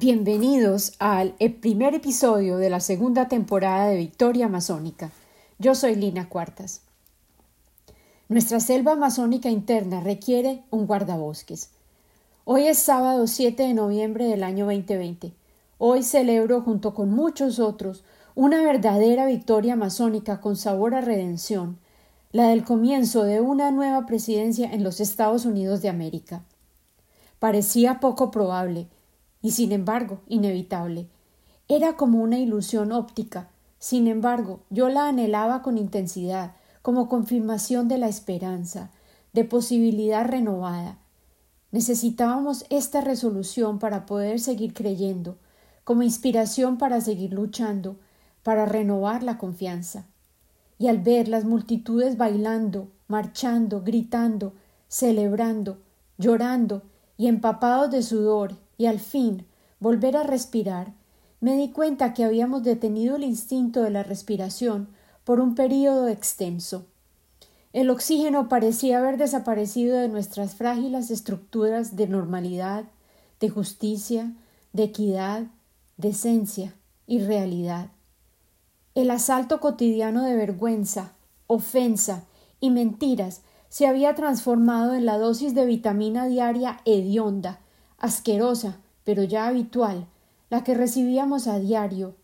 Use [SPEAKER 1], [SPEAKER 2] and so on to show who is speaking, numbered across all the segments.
[SPEAKER 1] Bienvenidos al primer episodio de la segunda temporada de Victoria Amazónica. Yo soy Lina Cuartas. Nuestra selva amazónica interna requiere un guardabosques. Hoy es sábado 7 de noviembre del año 2020. Hoy celebro junto con muchos otros una verdadera victoria amazónica con sabor a redención, la del comienzo de una nueva presidencia en los Estados Unidos de América. Parecía poco probable, y sin embargo inevitable. Era como una ilusión óptica. Sin embargo, yo la anhelaba con intensidad, como confirmación de la esperanza, de posibilidad renovada. Necesitábamos esta resolución para poder seguir creyendo, como inspiración para seguir luchando, para renovar la confianza. Y al ver las multitudes bailando, marchando, gritando, celebrando, llorando y empapados de sudor y al fin volver a respirar, me di cuenta que habíamos detenido el instinto de la respiración por un período extenso. El oxígeno parecía haber desaparecido de nuestras frágiles estructuras de normalidad, de justicia, de equidad, de esencia y realidad. El asalto cotidiano de vergüenza, ofensa y mentiras se había transformado en la dosis de vitamina diaria hedionda asquerosa, pero ya habitual, la que recibíamos a diario,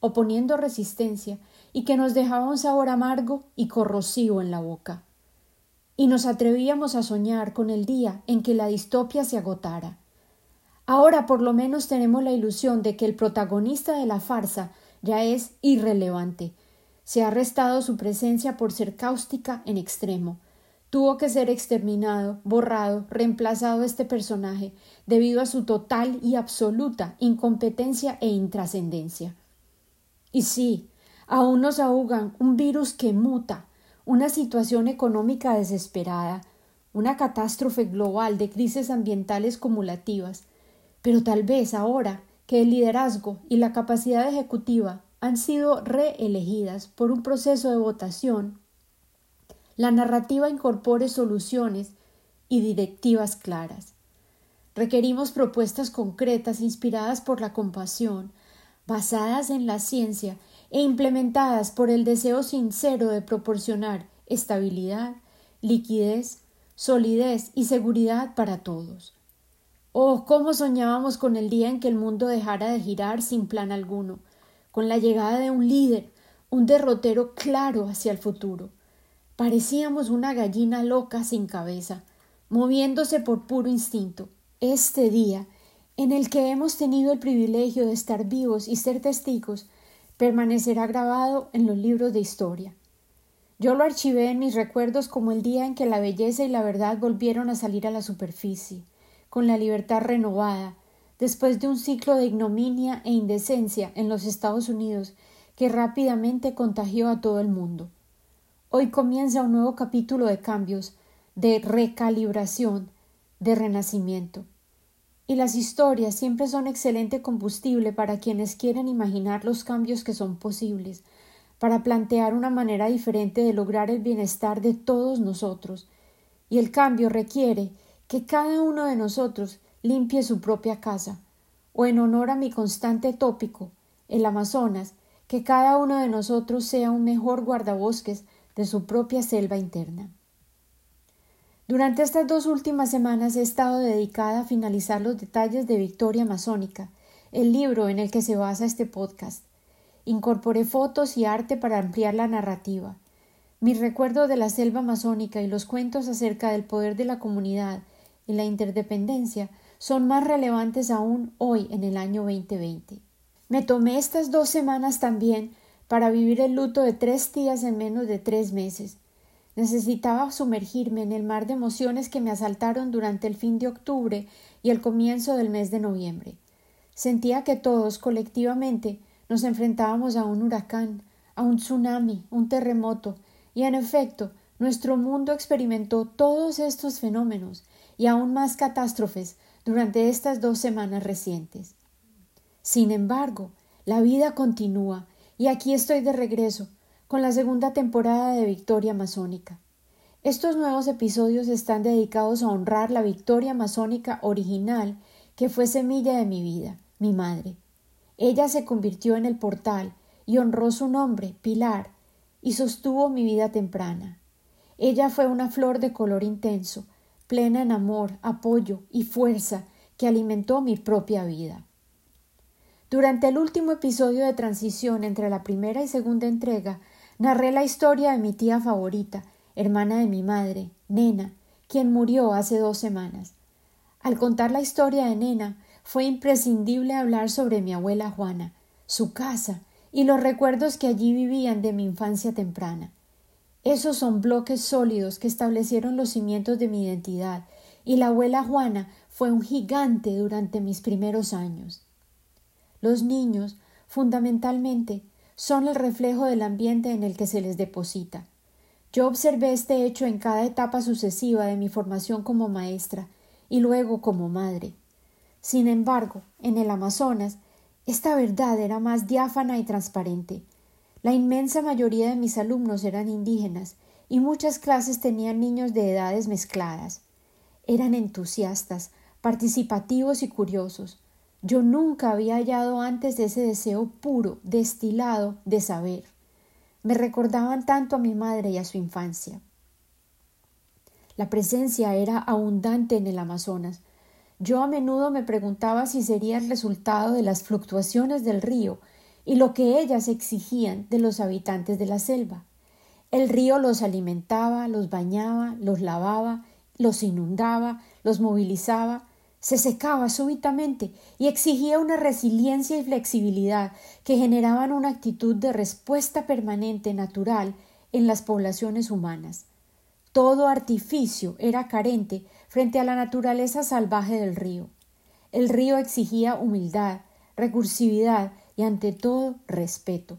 [SPEAKER 1] oponiendo resistencia, y que nos dejaba un sabor amargo y corrosivo en la boca. Y nos atrevíamos a soñar con el día en que la distopia se agotara. Ahora por lo menos tenemos la ilusión de que el protagonista de la farsa ya es irrelevante. Se ha restado su presencia por ser cáustica en extremo, Tuvo que ser exterminado, borrado, reemplazado este personaje, debido a su total y absoluta incompetencia e intrascendencia. Y sí, aún nos ahogan un virus que muta, una situación económica desesperada, una catástrofe global de crisis ambientales cumulativas, pero tal vez ahora que el liderazgo y la capacidad ejecutiva han sido reelegidas por un proceso de votación la narrativa incorpore soluciones y directivas claras. Requerimos propuestas concretas inspiradas por la compasión, basadas en la ciencia e implementadas por el deseo sincero de proporcionar estabilidad, liquidez, solidez y seguridad para todos. Oh, cómo soñábamos con el día en que el mundo dejara de girar sin plan alguno, con la llegada de un líder, un derrotero claro hacia el futuro. Parecíamos una gallina loca sin cabeza, moviéndose por puro instinto. Este día, en el que hemos tenido el privilegio de estar vivos y ser testigos, permanecerá grabado en los libros de historia. Yo lo archivé en mis recuerdos como el día en que la belleza y la verdad volvieron a salir a la superficie, con la libertad renovada, después de un ciclo de ignominia e indecencia en los Estados Unidos que rápidamente contagió a todo el mundo. Hoy comienza un nuevo capítulo de cambios, de recalibración, de renacimiento. Y las historias siempre son excelente combustible para quienes quieren imaginar los cambios que son posibles, para plantear una manera diferente de lograr el bienestar de todos nosotros. Y el cambio requiere que cada uno de nosotros limpie su propia casa, o en honor a mi constante tópico, el Amazonas, que cada uno de nosotros sea un mejor guardabosques de su propia selva interna. Durante estas dos últimas semanas he estado dedicada a finalizar los detalles de Victoria Amazónica, el libro en el que se basa este podcast. Incorporé fotos y arte para ampliar la narrativa. Mis recuerdos de la selva amazónica y los cuentos acerca del poder de la comunidad y la interdependencia son más relevantes aún hoy en el año 2020. Me tomé estas dos semanas también para vivir el luto de tres días en menos de tres meses. Necesitaba sumergirme en el mar de emociones que me asaltaron durante el fin de octubre y el comienzo del mes de noviembre. Sentía que todos, colectivamente, nos enfrentábamos a un huracán, a un tsunami, un terremoto, y en efecto, nuestro mundo experimentó todos estos fenómenos y aún más catástrofes durante estas dos semanas recientes. Sin embargo, la vida continúa y aquí estoy de regreso, con la segunda temporada de Victoria Masónica. Estos nuevos episodios están dedicados a honrar la victoria masónica original que fue semilla de mi vida, mi madre. Ella se convirtió en el portal y honró su nombre, Pilar, y sostuvo mi vida temprana. Ella fue una flor de color intenso, plena en amor, apoyo y fuerza que alimentó mi propia vida. Durante el último episodio de transición entre la primera y segunda entrega, narré la historia de mi tía favorita, hermana de mi madre, Nena, quien murió hace dos semanas. Al contar la historia de Nena, fue imprescindible hablar sobre mi abuela Juana, su casa y los recuerdos que allí vivían de mi infancia temprana. Esos son bloques sólidos que establecieron los cimientos de mi identidad, y la abuela Juana fue un gigante durante mis primeros años. Los niños, fundamentalmente, son el reflejo del ambiente en el que se les deposita. Yo observé este hecho en cada etapa sucesiva de mi formación como maestra y luego como madre. Sin embargo, en el Amazonas, esta verdad era más diáfana y transparente. La inmensa mayoría de mis alumnos eran indígenas y muchas clases tenían niños de edades mezcladas. Eran entusiastas, participativos y curiosos. Yo nunca había hallado antes ese deseo puro, destilado de saber. Me recordaban tanto a mi madre y a su infancia. La presencia era abundante en el Amazonas, yo a menudo me preguntaba si sería el resultado de las fluctuaciones del río y lo que ellas exigían de los habitantes de la selva. El río los alimentaba, los bañaba, los lavaba, los inundaba, los movilizaba, se secaba súbitamente y exigía una resiliencia y flexibilidad que generaban una actitud de respuesta permanente natural en las poblaciones humanas. Todo artificio era carente frente a la naturaleza salvaje del río. El río exigía humildad, recursividad y ante todo respeto.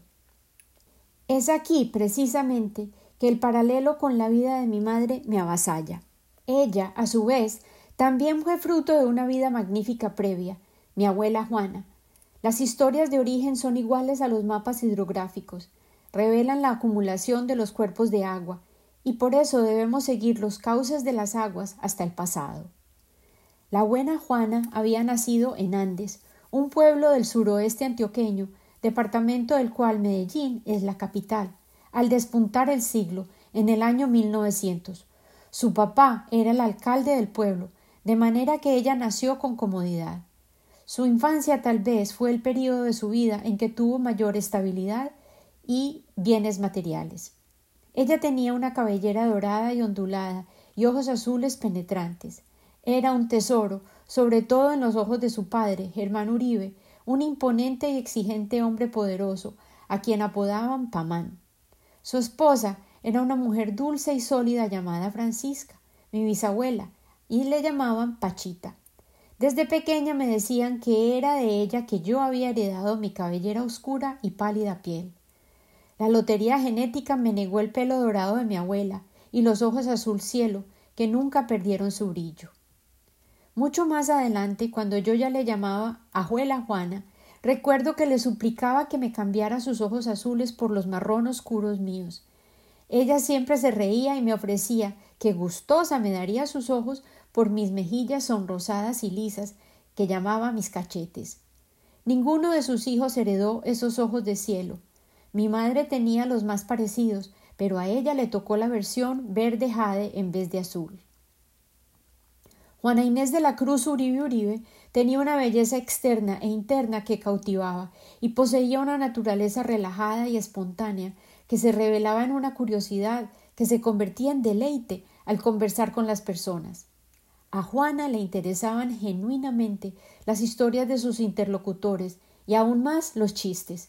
[SPEAKER 1] Es aquí, precisamente, que el paralelo con la vida de mi madre me avasalla. Ella, a su vez, también fue fruto de una vida magnífica previa, mi abuela Juana. Las historias de origen son iguales a los mapas hidrográficos, revelan la acumulación de los cuerpos de agua, y por eso debemos seguir los cauces de las aguas hasta el pasado. La buena Juana había nacido en Andes, un pueblo del suroeste antioqueño, departamento del cual Medellín es la capital, al despuntar el siglo, en el año 1900. Su papá era el alcalde del pueblo, de manera que ella nació con comodidad. Su infancia tal vez fue el período de su vida en que tuvo mayor estabilidad y bienes materiales. Ella tenía una cabellera dorada y ondulada y ojos azules penetrantes. Era un tesoro, sobre todo en los ojos de su padre, Germán Uribe, un imponente y exigente hombre poderoso, a quien apodaban Pamán. Su esposa era una mujer dulce y sólida llamada Francisca, mi bisabuela, y le llamaban Pachita. Desde pequeña me decían que era de ella que yo había heredado mi cabellera oscura y pálida piel. La lotería genética me negó el pelo dorado de mi abuela y los ojos azul cielo, que nunca perdieron su brillo. Mucho más adelante, cuando yo ya le llamaba abuela Juana, recuerdo que le suplicaba que me cambiara sus ojos azules por los marrón oscuros míos. Ella siempre se reía y me ofrecía que gustosa me daría sus ojos por mis mejillas sonrosadas y lisas que llamaba mis cachetes. Ninguno de sus hijos heredó esos ojos de cielo, mi madre tenía los más parecidos, pero a ella le tocó la versión verde jade en vez de azul. Juana Inés de la Cruz Uribe Uribe tenía una belleza externa e interna que cautivaba y poseía una naturaleza relajada y espontánea que se revelaba en una curiosidad que se convertía en deleite al conversar con las personas. A Juana le interesaban genuinamente las historias de sus interlocutores y aún más los chistes.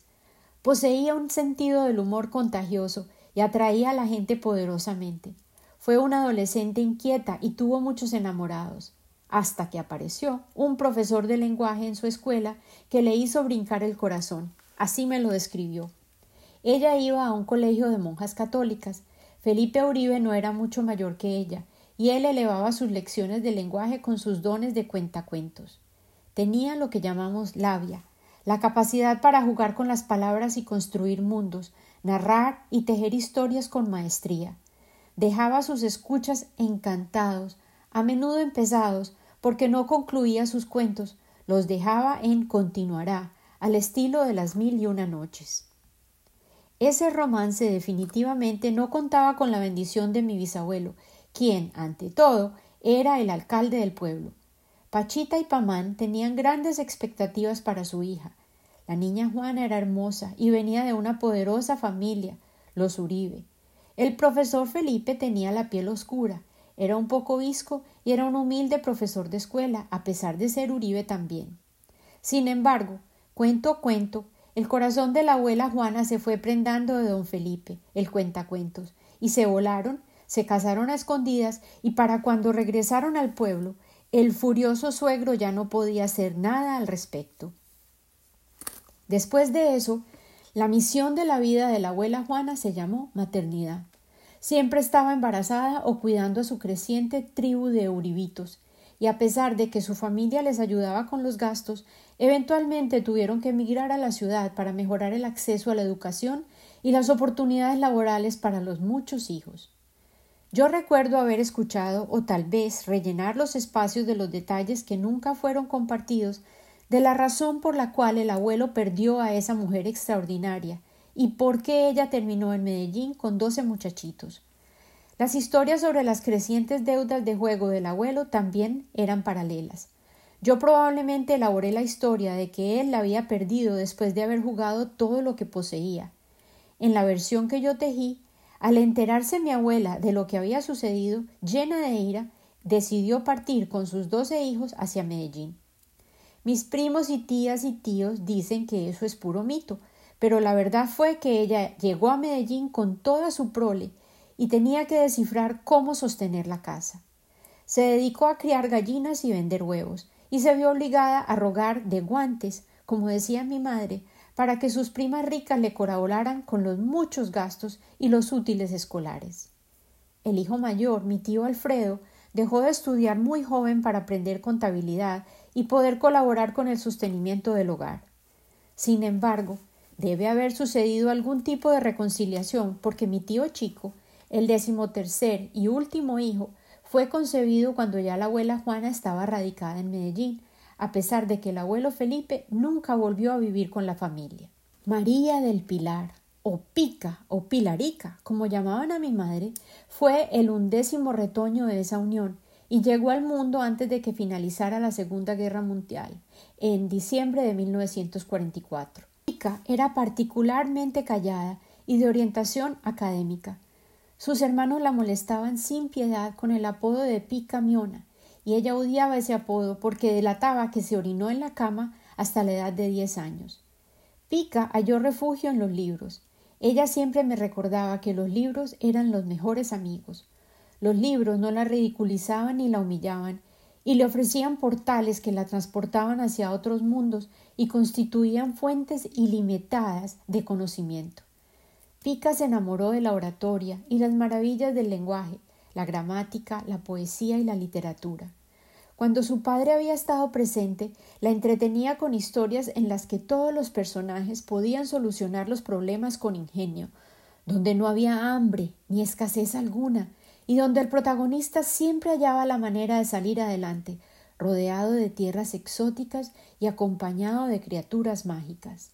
[SPEAKER 1] Poseía un sentido del humor contagioso y atraía a la gente poderosamente. Fue una adolescente inquieta y tuvo muchos enamorados, hasta que apareció un profesor de lenguaje en su escuela que le hizo brincar el corazón. Así me lo describió. Ella iba a un colegio de monjas católicas. Felipe Uribe no era mucho mayor que ella, y él elevaba sus lecciones de lenguaje con sus dones de cuentacuentos. Tenía lo que llamamos labia, la capacidad para jugar con las palabras y construir mundos, narrar y tejer historias con maestría. Dejaba sus escuchas encantados, a menudo empezados, porque no concluía sus cuentos, los dejaba en continuará, al estilo de las mil y una noches. Ese romance definitivamente no contaba con la bendición de mi bisabuelo, quien, ante todo, era el alcalde del pueblo. Pachita y Pamán tenían grandes expectativas para su hija. La niña Juana era hermosa y venía de una poderosa familia, los Uribe. El profesor Felipe tenía la piel oscura, era un poco visco y era un humilde profesor de escuela, a pesar de ser Uribe también. Sin embargo, cuento cuento, el corazón de la abuela Juana se fue prendando de don Felipe, el cuentacuentos, y se volaron, se casaron a escondidas, y para cuando regresaron al pueblo, el furioso suegro ya no podía hacer nada al respecto. Después de eso, la misión de la vida de la abuela Juana se llamó maternidad. Siempre estaba embarazada o cuidando a su creciente tribu de uribitos, y a pesar de que su familia les ayudaba con los gastos, eventualmente tuvieron que emigrar a la ciudad para mejorar el acceso a la educación y las oportunidades laborales para los muchos hijos. Yo recuerdo haber escuchado o tal vez rellenar los espacios de los detalles que nunca fueron compartidos de la razón por la cual el abuelo perdió a esa mujer extraordinaria y por qué ella terminó en Medellín con doce muchachitos. Las historias sobre las crecientes deudas de juego del abuelo también eran paralelas. Yo probablemente elaboré la historia de que él la había perdido después de haber jugado todo lo que poseía. En la versión que yo tejí, al enterarse mi abuela de lo que había sucedido, llena de ira, decidió partir con sus doce hijos hacia Medellín. Mis primos y tías y tíos dicen que eso es puro mito, pero la verdad fue que ella llegó a Medellín con toda su prole y tenía que descifrar cómo sostener la casa. Se dedicó a criar gallinas y vender huevos, y se vio obligada a rogar de guantes, como decía mi madre, para que sus primas ricas le colaboraran con los muchos gastos y los útiles escolares. El hijo mayor, mi tío Alfredo, dejó de estudiar muy joven para aprender contabilidad y poder colaborar con el sostenimiento del hogar. Sin embargo, Debe haber sucedido algún tipo de reconciliación, porque mi tío chico, el decimotercer y último hijo, fue concebido cuando ya la abuela Juana estaba radicada en Medellín, a pesar de que el abuelo Felipe nunca volvió a vivir con la familia. María del Pilar, o Pica, o Pilarica, como llamaban a mi madre, fue el undécimo retoño de esa unión, y llegó al mundo antes de que finalizara la Segunda Guerra Mundial, en diciembre de 1944 era particularmente callada y de orientación académica. Sus hermanos la molestaban sin piedad con el apodo de Pica Miona, y ella odiaba ese apodo porque delataba que se orinó en la cama hasta la edad de diez años. Pica halló refugio en los libros. Ella siempre me recordaba que los libros eran los mejores amigos. Los libros no la ridiculizaban ni la humillaban, y le ofrecían portales que la transportaban hacia otros mundos y constituían fuentes ilimitadas de conocimiento. Pica se enamoró de la oratoria y las maravillas del lenguaje, la gramática, la poesía y la literatura. Cuando su padre había estado presente, la entretenía con historias en las que todos los personajes podían solucionar los problemas con ingenio, donde no había hambre ni escasez alguna, y donde el protagonista siempre hallaba la manera de salir adelante, rodeado de tierras exóticas y acompañado de criaturas mágicas.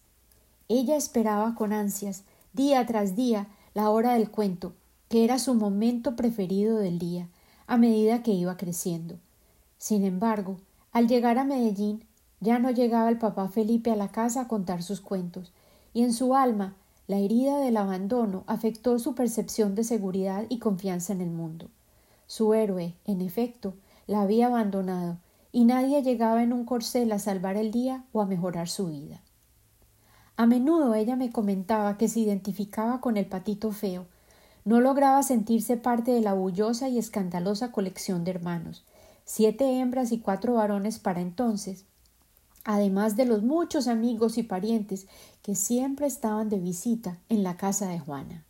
[SPEAKER 1] Ella esperaba con ansias, día tras día, la hora del cuento, que era su momento preferido del día, a medida que iba creciendo. Sin embargo, al llegar a Medellín, ya no llegaba el papá Felipe a la casa a contar sus cuentos, y en su alma la herida del abandono afectó su percepción de seguridad y confianza en el mundo. Su héroe, en efecto, la había abandonado, y nadie llegaba en un corcel a salvar el día o a mejorar su vida. A menudo ella me comentaba que se identificaba con el patito feo, no lograba sentirse parte de la bullosa y escandalosa colección de hermanos, siete hembras y cuatro varones para entonces, además de los muchos amigos y parientes que siempre estaban de visita en la casa de Juana.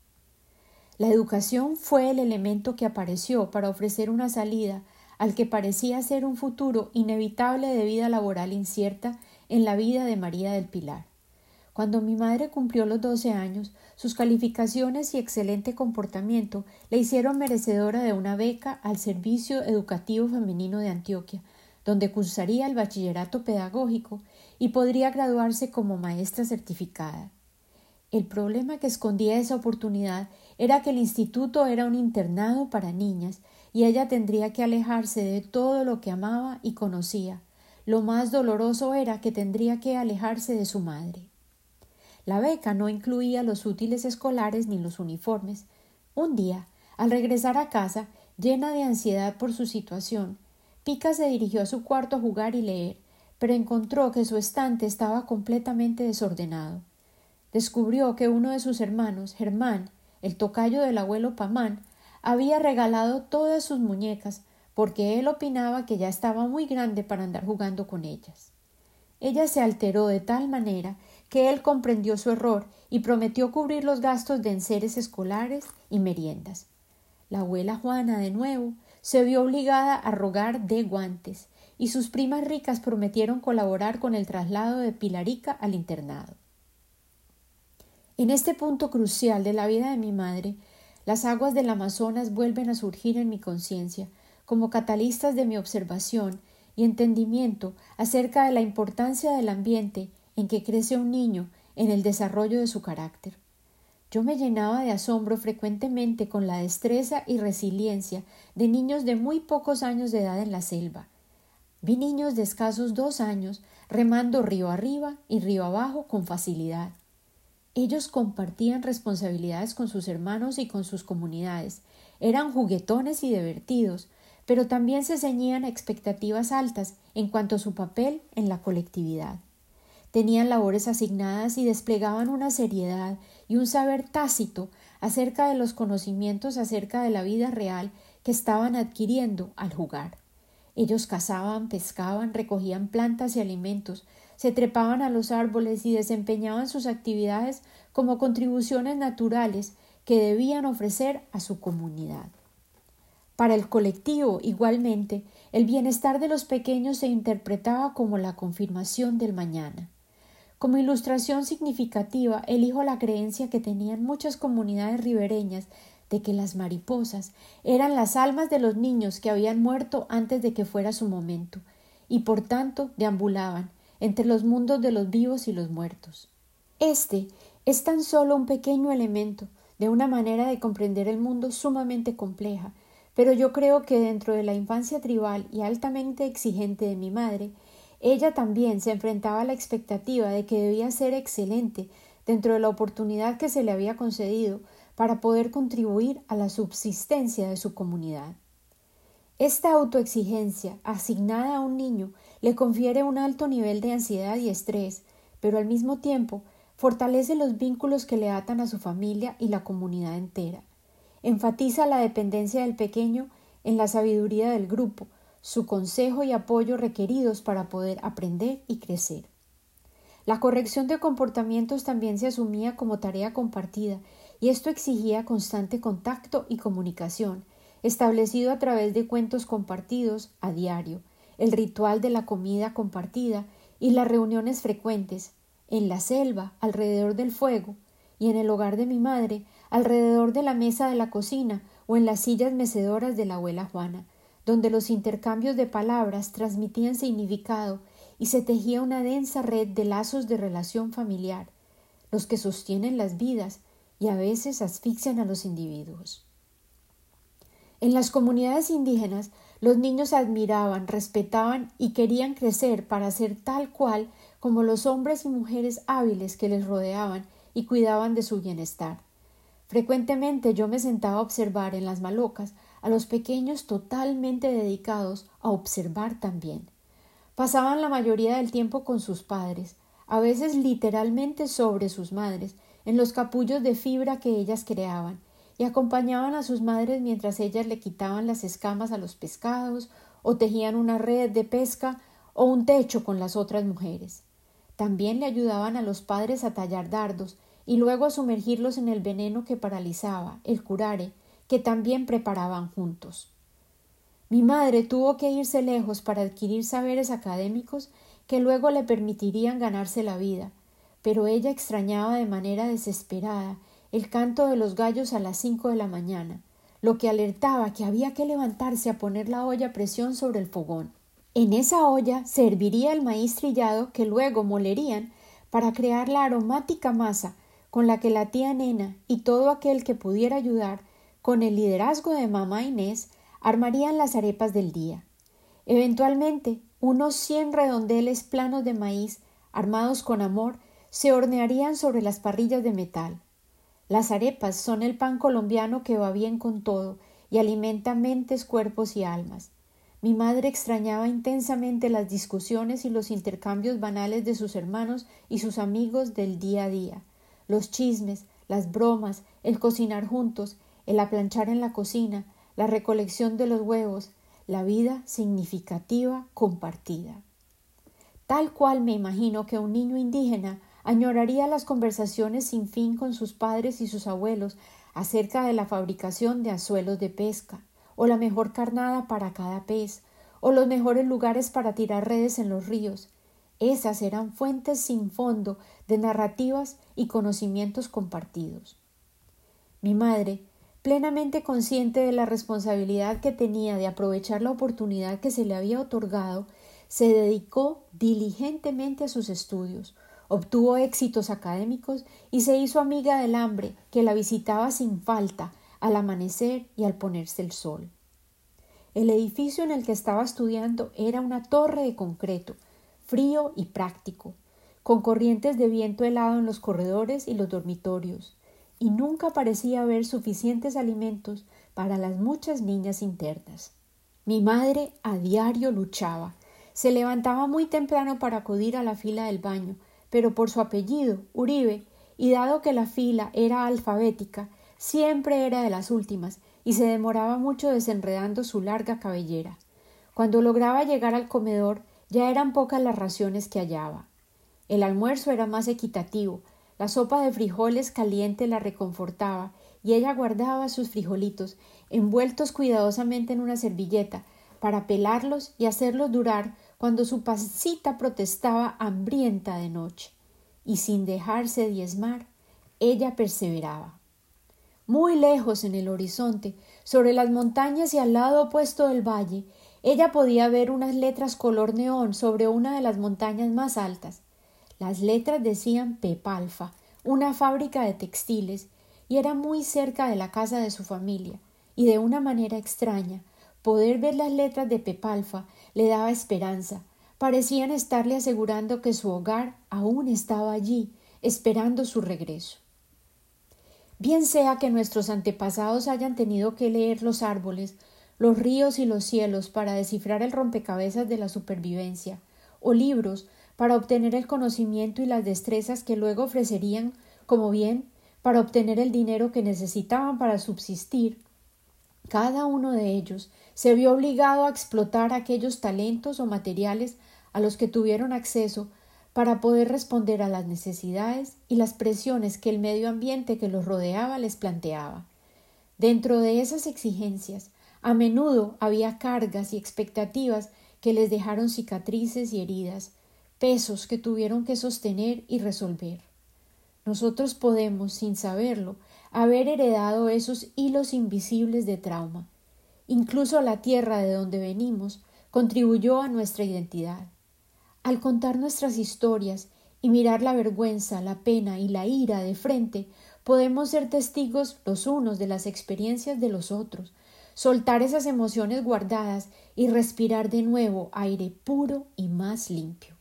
[SPEAKER 1] La educación fue el elemento que apareció para ofrecer una salida al que parecía ser un futuro inevitable de vida laboral incierta en la vida de María del Pilar. Cuando mi madre cumplió los doce años, sus calificaciones y excelente comportamiento le hicieron merecedora de una beca al Servicio Educativo Femenino de Antioquia, donde cursaría el bachillerato pedagógico y podría graduarse como maestra certificada. El problema que escondía esa oportunidad era que el instituto era un internado para niñas y ella tendría que alejarse de todo lo que amaba y conocía. Lo más doloroso era que tendría que alejarse de su madre. La beca no incluía los útiles escolares ni los uniformes. Un día, al regresar a casa, llena de ansiedad por su situación, Pica se dirigió a su cuarto a jugar y leer, pero encontró que su estante estaba completamente desordenado. Descubrió que uno de sus hermanos, Germán, el tocayo del abuelo Pamán, había regalado todas sus muñecas porque él opinaba que ya estaba muy grande para andar jugando con ellas. Ella se alteró de tal manera que él comprendió su error y prometió cubrir los gastos de enseres escolares y meriendas. La abuela Juana, de nuevo, se vio obligada a rogar de guantes, y sus primas ricas prometieron colaborar con el traslado de Pilarica al internado. En este punto crucial de la vida de mi madre, las aguas del Amazonas vuelven a surgir en mi conciencia como catalistas de mi observación y entendimiento acerca de la importancia del ambiente en que crece un niño en el desarrollo de su carácter. Yo me llenaba de asombro frecuentemente con la destreza y resiliencia de niños de muy pocos años de edad en la selva. Vi niños de escasos dos años remando río arriba y río abajo con facilidad. Ellos compartían responsabilidades con sus hermanos y con sus comunidades, eran juguetones y divertidos, pero también se ceñían a expectativas altas en cuanto a su papel en la colectividad. Tenían labores asignadas y desplegaban una seriedad y un saber tácito acerca de los conocimientos acerca de la vida real que estaban adquiriendo al jugar. Ellos cazaban, pescaban, recogían plantas y alimentos, se trepaban a los árboles y desempeñaban sus actividades como contribuciones naturales que debían ofrecer a su comunidad. Para el colectivo, igualmente, el bienestar de los pequeños se interpretaba como la confirmación del mañana. Como ilustración significativa, elijo la creencia que tenían muchas comunidades ribereñas de que las mariposas eran las almas de los niños que habían muerto antes de que fuera su momento, y por tanto deambulaban entre los mundos de los vivos y los muertos. Este es tan solo un pequeño elemento de una manera de comprender el mundo sumamente compleja, pero yo creo que dentro de la infancia tribal y altamente exigente de mi madre, ella también se enfrentaba a la expectativa de que debía ser excelente dentro de la oportunidad que se le había concedido para poder contribuir a la subsistencia de su comunidad. Esta autoexigencia asignada a un niño le confiere un alto nivel de ansiedad y estrés, pero al mismo tiempo fortalece los vínculos que le atan a su familia y la comunidad entera. Enfatiza la dependencia del pequeño en la sabiduría del grupo, su consejo y apoyo requeridos para poder aprender y crecer. La corrección de comportamientos también se asumía como tarea compartida y esto exigía constante contacto y comunicación, establecido a través de cuentos compartidos a diario, el ritual de la comida compartida y las reuniones frecuentes, en la selva, alrededor del fuego, y en el hogar de mi madre, alrededor de la mesa de la cocina o en las sillas mecedoras de la abuela Juana, donde los intercambios de palabras transmitían significado y se tejía una densa red de lazos de relación familiar, los que sostienen las vidas y a veces asfixian a los individuos. En las comunidades indígenas los niños admiraban, respetaban y querían crecer para ser tal cual como los hombres y mujeres hábiles que les rodeaban y cuidaban de su bienestar. Frecuentemente yo me sentaba a observar en las malocas a los pequeños totalmente dedicados a observar también. Pasaban la mayoría del tiempo con sus padres, a veces literalmente sobre sus madres, en los capullos de fibra que ellas creaban, y acompañaban a sus madres mientras ellas le quitaban las escamas a los pescados, o tejían una red de pesca o un techo con las otras mujeres. También le ayudaban a los padres a tallar dardos y luego a sumergirlos en el veneno que paralizaba, el curare, que también preparaban juntos. Mi madre tuvo que irse lejos para adquirir saberes académicos que luego le permitirían ganarse la vida, pero ella extrañaba de manera desesperada el canto de los gallos a las cinco de la mañana, lo que alertaba que había que levantarse a poner la olla a presión sobre el fogón. En esa olla se herviría el maíz trillado que luego molerían para crear la aromática masa con la que la tía Nena y todo aquel que pudiera ayudar, con el liderazgo de mamá Inés, armarían las arepas del día. Eventualmente, unos cien redondeles planos de maíz, armados con amor, se hornearían sobre las parrillas de metal. Las arepas son el pan colombiano que va bien con todo y alimenta mentes, cuerpos y almas. Mi madre extrañaba intensamente las discusiones y los intercambios banales de sus hermanos y sus amigos del día a día, los chismes, las bromas, el cocinar juntos, el aplanchar en la cocina, la recolección de los huevos, la vida significativa compartida. Tal cual me imagino que un niño indígena añoraría las conversaciones sin fin con sus padres y sus abuelos acerca de la fabricación de azuelos de pesca, o la mejor carnada para cada pez, o los mejores lugares para tirar redes en los ríos. Esas eran fuentes sin fondo de narrativas y conocimientos compartidos. Mi madre, plenamente consciente de la responsabilidad que tenía de aprovechar la oportunidad que se le había otorgado, se dedicó diligentemente a sus estudios, obtuvo éxitos académicos y se hizo amiga del hambre, que la visitaba sin falta al amanecer y al ponerse el sol. El edificio en el que estaba estudiando era una torre de concreto, frío y práctico, con corrientes de viento helado en los corredores y los dormitorios, y nunca parecía haber suficientes alimentos para las muchas niñas internas. Mi madre a diario luchaba. Se levantaba muy temprano para acudir a la fila del baño, pero por su apellido, Uribe, y dado que la fila era alfabética, siempre era de las últimas, y se demoraba mucho desenredando su larga cabellera. Cuando lograba llegar al comedor, ya eran pocas las raciones que hallaba. El almuerzo era más equitativo, la sopa de frijoles caliente la reconfortaba, y ella guardaba sus frijolitos, envueltos cuidadosamente en una servilleta, para pelarlos y hacerlos durar cuando su pasita protestaba hambrienta de noche. Y sin dejarse diezmar, ella perseveraba. Muy lejos en el horizonte, sobre las montañas y al lado opuesto del valle, ella podía ver unas letras color neón sobre una de las montañas más altas. Las letras decían Pepalfa, una fábrica de textiles, y era muy cerca de la casa de su familia, y de una manera extraña, poder ver las letras de Pepalfa le daba esperanza. Parecían estarle asegurando que su hogar aún estaba allí, esperando su regreso. Bien sea que nuestros antepasados hayan tenido que leer los árboles, los ríos y los cielos para descifrar el rompecabezas de la supervivencia, o libros para obtener el conocimiento y las destrezas que luego ofrecerían como bien para obtener el dinero que necesitaban para subsistir, cada uno de ellos se vio obligado a explotar aquellos talentos o materiales a los que tuvieron acceso para poder responder a las necesidades y las presiones que el medio ambiente que los rodeaba les planteaba. Dentro de esas exigencias, a menudo había cargas y expectativas que les dejaron cicatrices y heridas, pesos que tuvieron que sostener y resolver. Nosotros podemos, sin saberlo, haber heredado esos hilos invisibles de trauma. Incluso la tierra de donde venimos contribuyó a nuestra identidad. Al contar nuestras historias y mirar la vergüenza, la pena y la ira de frente, podemos ser testigos los unos de las experiencias de los otros, soltar esas emociones guardadas y respirar de nuevo aire puro y más limpio.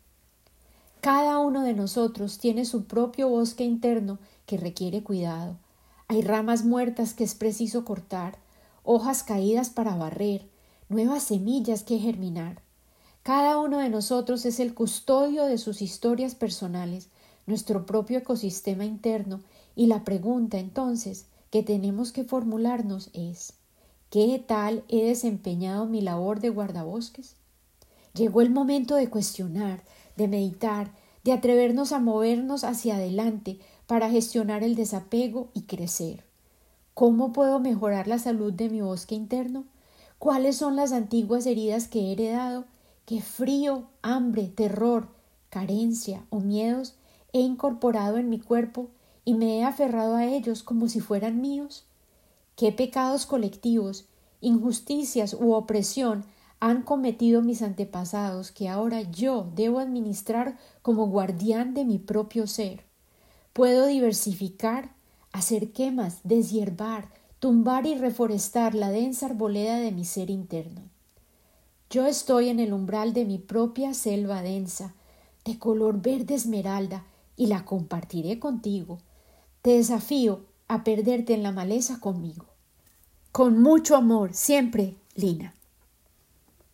[SPEAKER 1] Cada uno de nosotros tiene su propio bosque interno que requiere cuidado. Hay ramas muertas que es preciso cortar, hojas caídas para barrer, nuevas semillas que germinar. Cada uno de nosotros es el custodio de sus historias personales, nuestro propio ecosistema interno, y la pregunta entonces que tenemos que formularnos es ¿qué tal he desempeñado mi labor de guardabosques? Llegó el momento de cuestionar, de meditar, de atrevernos a movernos hacia adelante para gestionar el desapego y crecer. ¿Cómo puedo mejorar la salud de mi bosque interno? ¿Cuáles son las antiguas heridas que he heredado? ¿Qué frío, hambre, terror, carencia o miedos he incorporado en mi cuerpo y me he aferrado a ellos como si fueran míos? ¿Qué pecados colectivos, injusticias u opresión han cometido mis antepasados que ahora yo debo administrar como guardián de mi propio ser. Puedo diversificar, hacer quemas, deshiervar, tumbar y reforestar la densa arboleda de mi ser interno. Yo estoy en el umbral de mi propia selva densa, de color verde esmeralda, y la compartiré contigo. Te desafío a perderte en la maleza conmigo. Con mucho amor, siempre, Lina.